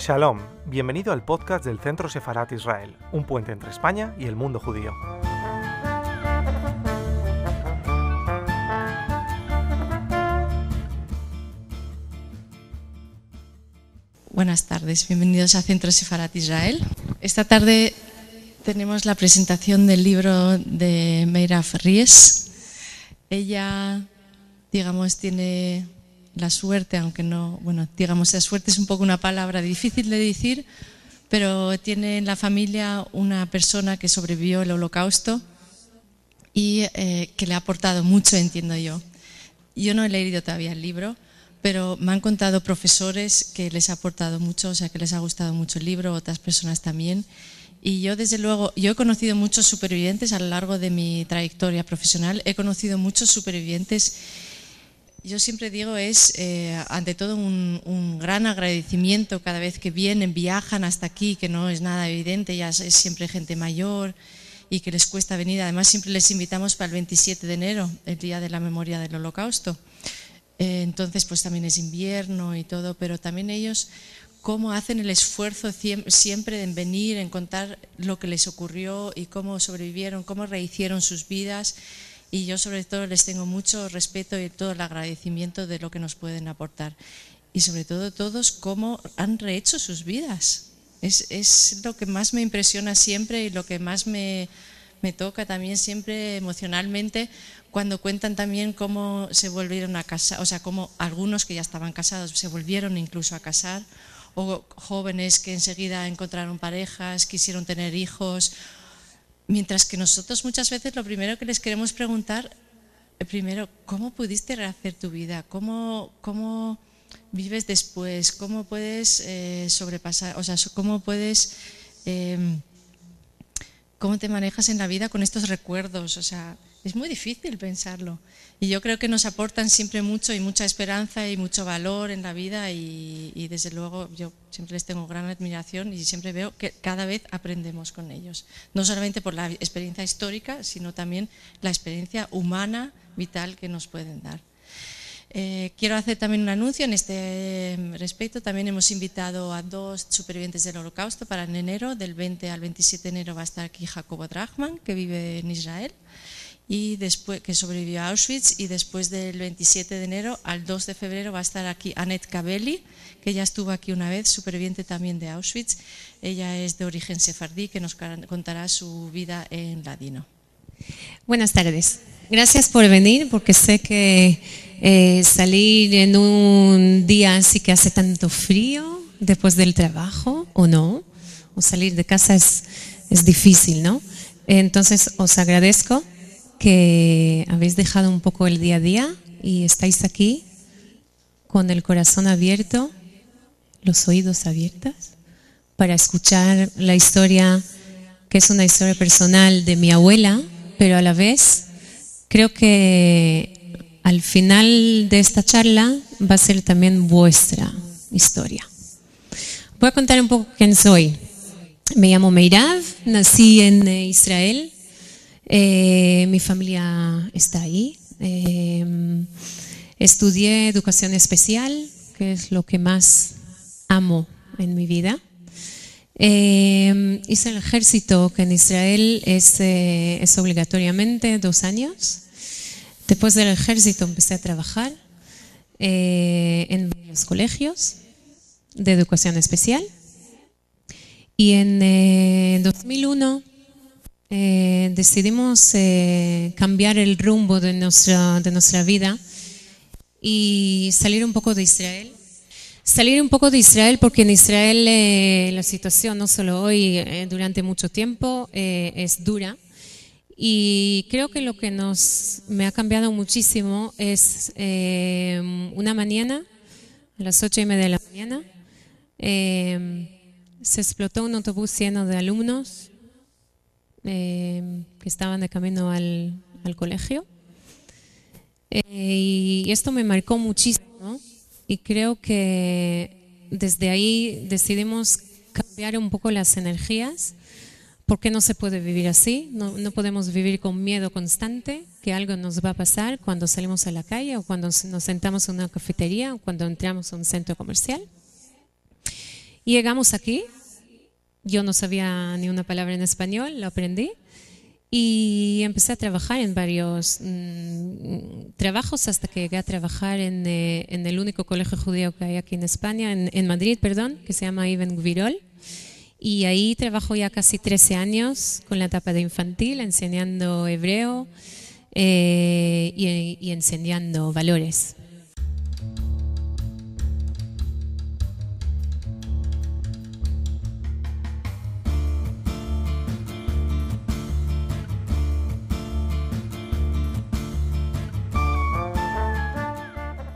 Shalom, bienvenido al podcast del Centro Sefarat Israel, un puente entre España y el mundo judío. Buenas tardes, bienvenidos a Centro Sefarat Israel. Esta tarde tenemos la presentación del libro de Meira Ries. Ella, digamos, tiene la suerte, aunque no, bueno, digamos, la suerte es un poco una palabra difícil de decir, pero tiene en la familia una persona que sobrevivió el holocausto y eh, que le ha aportado mucho, entiendo yo. Yo no he leído todavía el libro, pero me han contado profesores que les ha aportado mucho, o sea, que les ha gustado mucho el libro, otras personas también. Y yo, desde luego, yo he conocido muchos supervivientes a lo largo de mi trayectoria profesional, he conocido muchos supervivientes yo siempre digo es, eh, ante todo, un, gran agradecimiento cada vez que vienen, viajan hasta aquí, que no es nada evidente, ya es, siempre gente mayor y que les cuesta venir. Además, siempre les invitamos para el 27 de enero, el día de la memoria del holocausto. Eh, entonces, pues también es invierno y todo, pero también ellos, cómo hacen el esfuerzo siempre en venir, en contar lo que les ocurrió y cómo sobrevivieron, cómo rehicieron sus vidas y yo sobre todo les tengo mucho respeto y todo el agradecimiento de lo que nos pueden aportar. Y sobre todo todos cómo han rehecho sus vidas. Es, es lo que más me impresiona siempre y lo que más me, me toca también siempre emocionalmente cuando cuentan también cómo se volvieron a casar, o sea, cómo algunos que ya estaban casados se volvieron incluso a casar, o jóvenes que enseguida encontraron parejas, quisieron tener hijos, Mientras que nosotros muchas veces lo primero que les queremos preguntar, eh, primero, ¿cómo pudiste rehacer tu vida? ¿Cómo, cómo vives después? ¿Cómo puedes eh, sobrepasar? O sea, ¿cómo puedes... Em, ¿Cómo te manejas en la vida con estos recuerdos? O sea, es muy difícil pensarlo. Y yo creo que nos aportan siempre mucho y mucha esperanza y mucho valor en la vida y, desde luego yo siempre les tengo gran admiración y siempre veo que cada vez aprendemos con ellos. No solamente por la experiencia histórica, sino también la experiencia humana, vital que nos pueden dar. Eh, quiero hacer también un anuncio en este respecto. También hemos invitado a dos supervivientes del holocausto para en enero, del 20 al 27 de enero va a estar aquí Jacobo Drachman, que vive en Israel y después que sobrevivió a Auschwitz y después del 27 de enero al 2 de febrero va a estar aquí Annette Cabelli, que ya estuvo aquí una vez, superviviente también de Auschwitz. Ella es de origen sefardí, que nos contará su vida en ladino. Buenas tardes. Gracias por venir, porque sé que eh, salir en un día así que hace tanto frío después del trabajo, o no, o salir de casa es, es difícil, ¿no? Entonces os agradezco que habéis dejado un poco el día a día y estáis aquí con el corazón abierto, los oídos abiertos, para escuchar la historia que es una historia personal de mi abuela, pero a la vez creo que al final de esta charla va a ser también vuestra historia. Voy a contar un poco quién soy. Me llamo Meirav, nací en Israel eh, mi familia está ahí. Eh, estudié educación especial, que es lo que más amo en mi vida. Eh, hice el ejército, que en Israel es, es obligatoriamente dos años. Después del ejército empecé a trabajar en los colegios de educación especial. Y en 2001 eh, decidimos eh, cambiar el rumbo de nuestra, de nuestra vida y salir un poco de Israel. Salir un poco de Israel porque en Israel eh, la situación, no solo hoy, durante mucho tiempo, es dura. Y creo que lo que nos, me ha cambiado muchísimo es una mañana, a las ocho y media de la mañana, se explotó un autobús lleno de alumnos eh, que estaban de camino al, colegio. Eh, y esto me marcó muchísimo y creo que desde ahí decidimos cambiar un poco las energías porque no se puede vivir así, no, podemos vivir con miedo constante que algo nos va a pasar cuando salimos a la calle o cuando nos sentamos en una cafetería o cuando entramos a un centro comercial. Y llegamos aquí. Yo no sabía ni una palabra en español, lo aprendí. Y empecé a trabajar en varios mm, trabajos hasta que llegué a trabajar en, eh, en, el único colegio judío que hay aquí en España, en, en Madrid, perdón, que se llama Ibn Gvirol. Y ahí trabajo ya casi 13 años con la etapa de infantil, enseñando hebreo eh, y, y enseñando valores.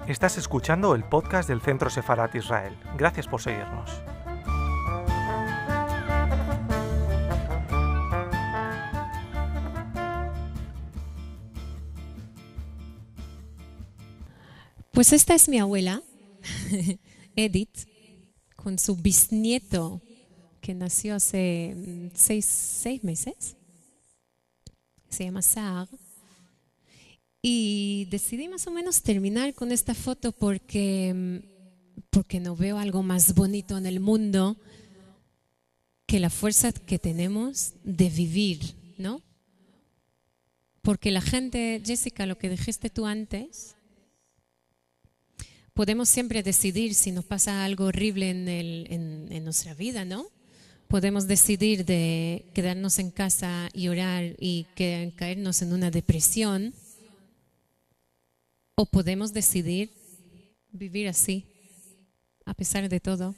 Estás escuchando el podcast del Centro Sefarat Israel. Gracias por seguirnos. Pues esta es mi abuela, Edith, con su bisnieto que nació hace mm, seis, seis meses. Se llama Saar. Y decidí más o menos terminar con esta foto porque, mm, porque no veo algo más bonito en el mundo que la fuerza que tenemos de vivir, ¿no? Porque la gente, Jessica, lo que dijiste tú antes, podemos siempre decidir si nos pasa algo horrible en, en, nuestra vida, ¿no? Podemos decidir de quedarnos en casa y orar y caernos en una depresión o podemos decidir vivir así, a pesar de todo.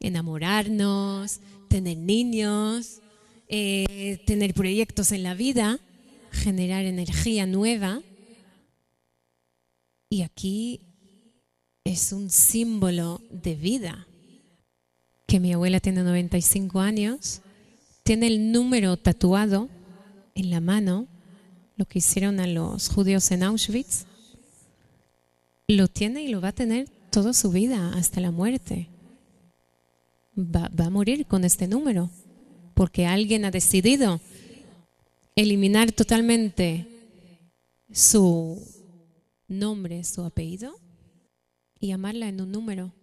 Enamorarnos, tener niños, eh, tener proyectos en la vida, generar energía nueva. Y aquí es un símbolo de vida. Que mi abuela tiene 95 años, tiene el número tatuado en la mano, lo que hicieron a los judíos en Auschwitz lo tiene y lo va a tener toda su vida hasta la muerte. Va, va, a morir con este número, porque alguien ha decidido eliminar totalmente su nombre, su apellido y llamarla en un número.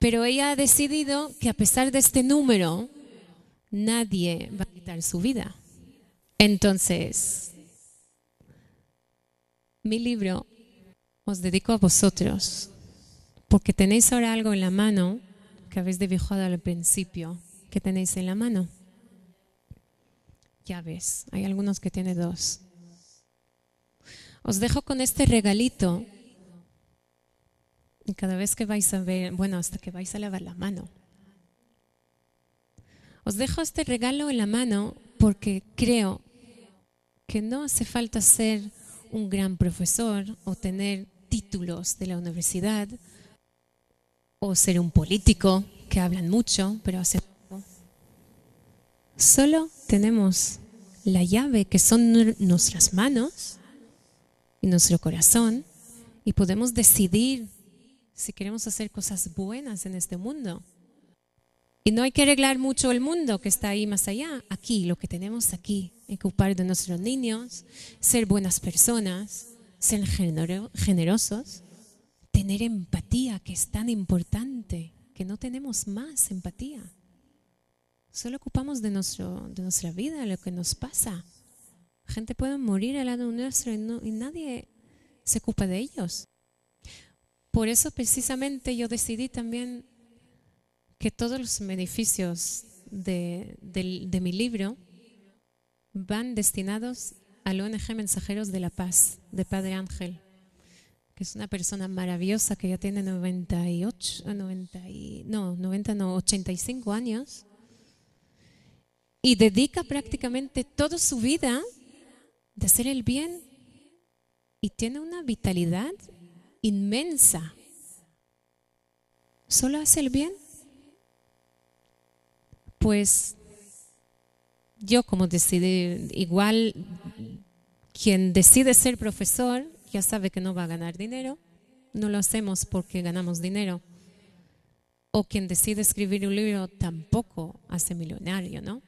Pero ella ha decidido que a pesar de este número, nadie va a quitar su vida. Entonces, mi libro os dedico a vosotros, porque tenéis ahora algo en la mano que habéis dibujado al principio. ¿Qué tenéis en la mano? Llaves. Hay algunos que tienen dos. Os dejo con este regalito. Y cada vez que vais a ver, bueno, hasta que vais a lavar la mano. Os dejo este regalo en la mano porque creo que no hace falta ser un gran profesor o tener títulos de la universidad o ser un político que hablan mucho, pero hace poco. Solo tenemos la llave que son nuestras manos y nuestro corazón y podemos decidir si queremos hacer cosas buenas en este mundo. Y no hay que arreglar mucho el mundo que está ahí más allá. Aquí, lo que tenemos aquí, ocupar de nuestros niños, ser buenas personas, ser generosos, tener empatía, que es tan importante, que no tenemos más empatía. Solo ocupamos de, nuestra vida lo que nos pasa. Gente puede morir al lado nuestro y, y nadie se ocupa de ellos. Por eso precisamente yo decidí también que todos los beneficios de, mi libro van destinados al ONG Mensajeros de la Paz, de Padre Ángel, que es una persona maravillosa que ya tiene 98, 90 no, 90, no, 85 años, y dedica prácticamente toda su vida de hacer el bien y tiene una vitalidad inmensa. ¿Solo hace el bien? Pues yo como decidí, igual quien decide ser profesor ya sabe que no va a ganar dinero, no lo hacemos porque ganamos dinero. O quien decide escribir un libro tampoco hace millonario, ¿no?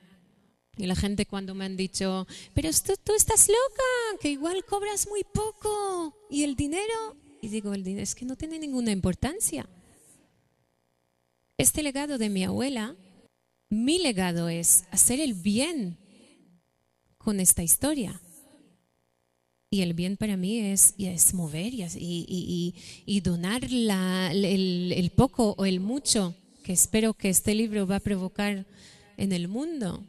Y la gente cuando me han dicho, pero tú, tú estás loca, que igual cobras muy poco. ¿Y el dinero? Y digo, el dinero es que no tiene ninguna importancia. Este legado de mi abuela, mi legado es hacer el bien con esta historia. Y el bien para mí es, mover y, donar el, el poco o el mucho que espero que este libro va a provocar en el mundo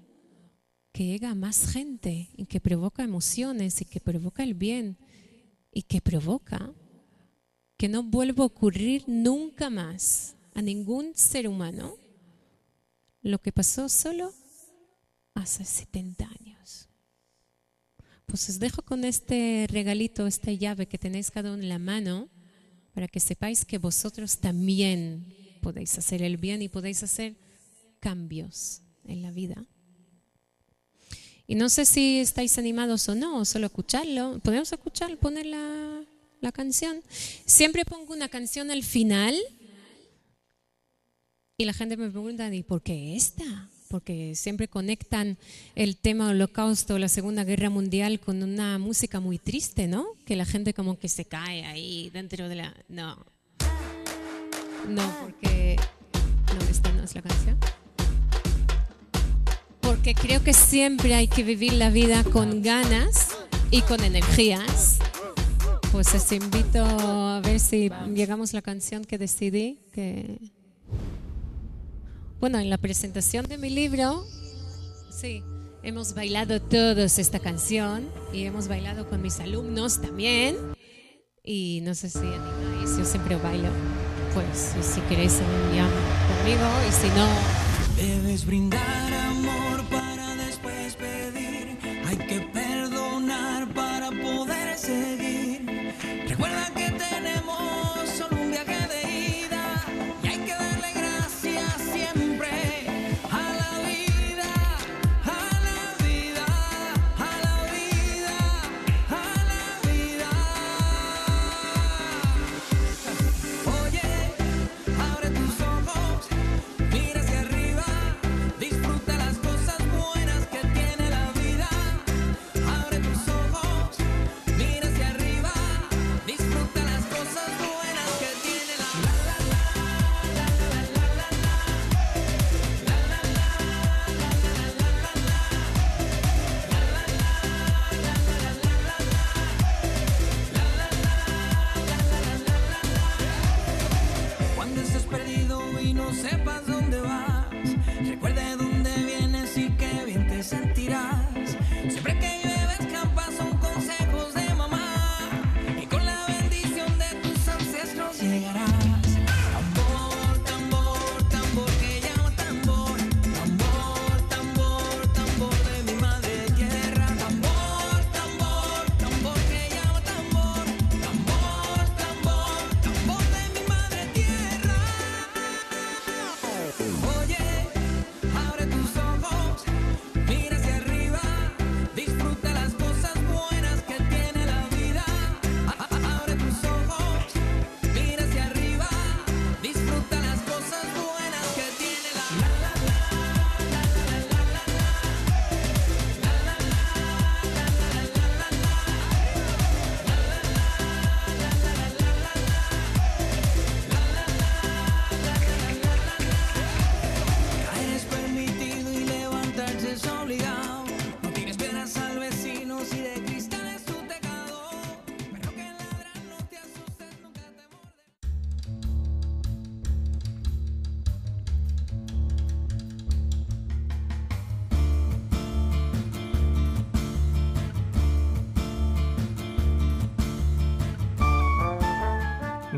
que llega a más gente y que provoca emociones y que provoca el bien y que provoca que no vuelva a ocurrir nunca más a ningún ser humano lo que pasó solo hace 70 años. Pues os dejo con este regalito, esta llave que tenéis cada uno en la mano, para que sepáis que vosotros también podéis hacer el bien y podéis hacer cambios en la vida. Y no sé si estáis animados o no, solo escucharlo. Podemos escuchar, poner la, la canción. Siempre pongo una canción al final y la gente me pregunta, ¿y por qué esta? Porque siempre conectan el tema holocausto, la Segunda Guerra Mundial con una música muy triste, ¿no? Que la gente como que se cae ahí dentro de la... No. No, porque... No, esta no es la canción porque creo que siempre hay que vivir la vida con ganas y con energías. Pues os invito a ver si llegamos a la canción que decidí. Que... Bueno, en la presentación de mi libro, sí, hemos bailado todos esta canción y hemos bailado con mis alumnos también. Y no sé si animáis, yo siempre bailo. Pues si queréis, ya conmigo y si no... Debes brindar amor para después pedir. Hay que estés perdido y no sepas dónde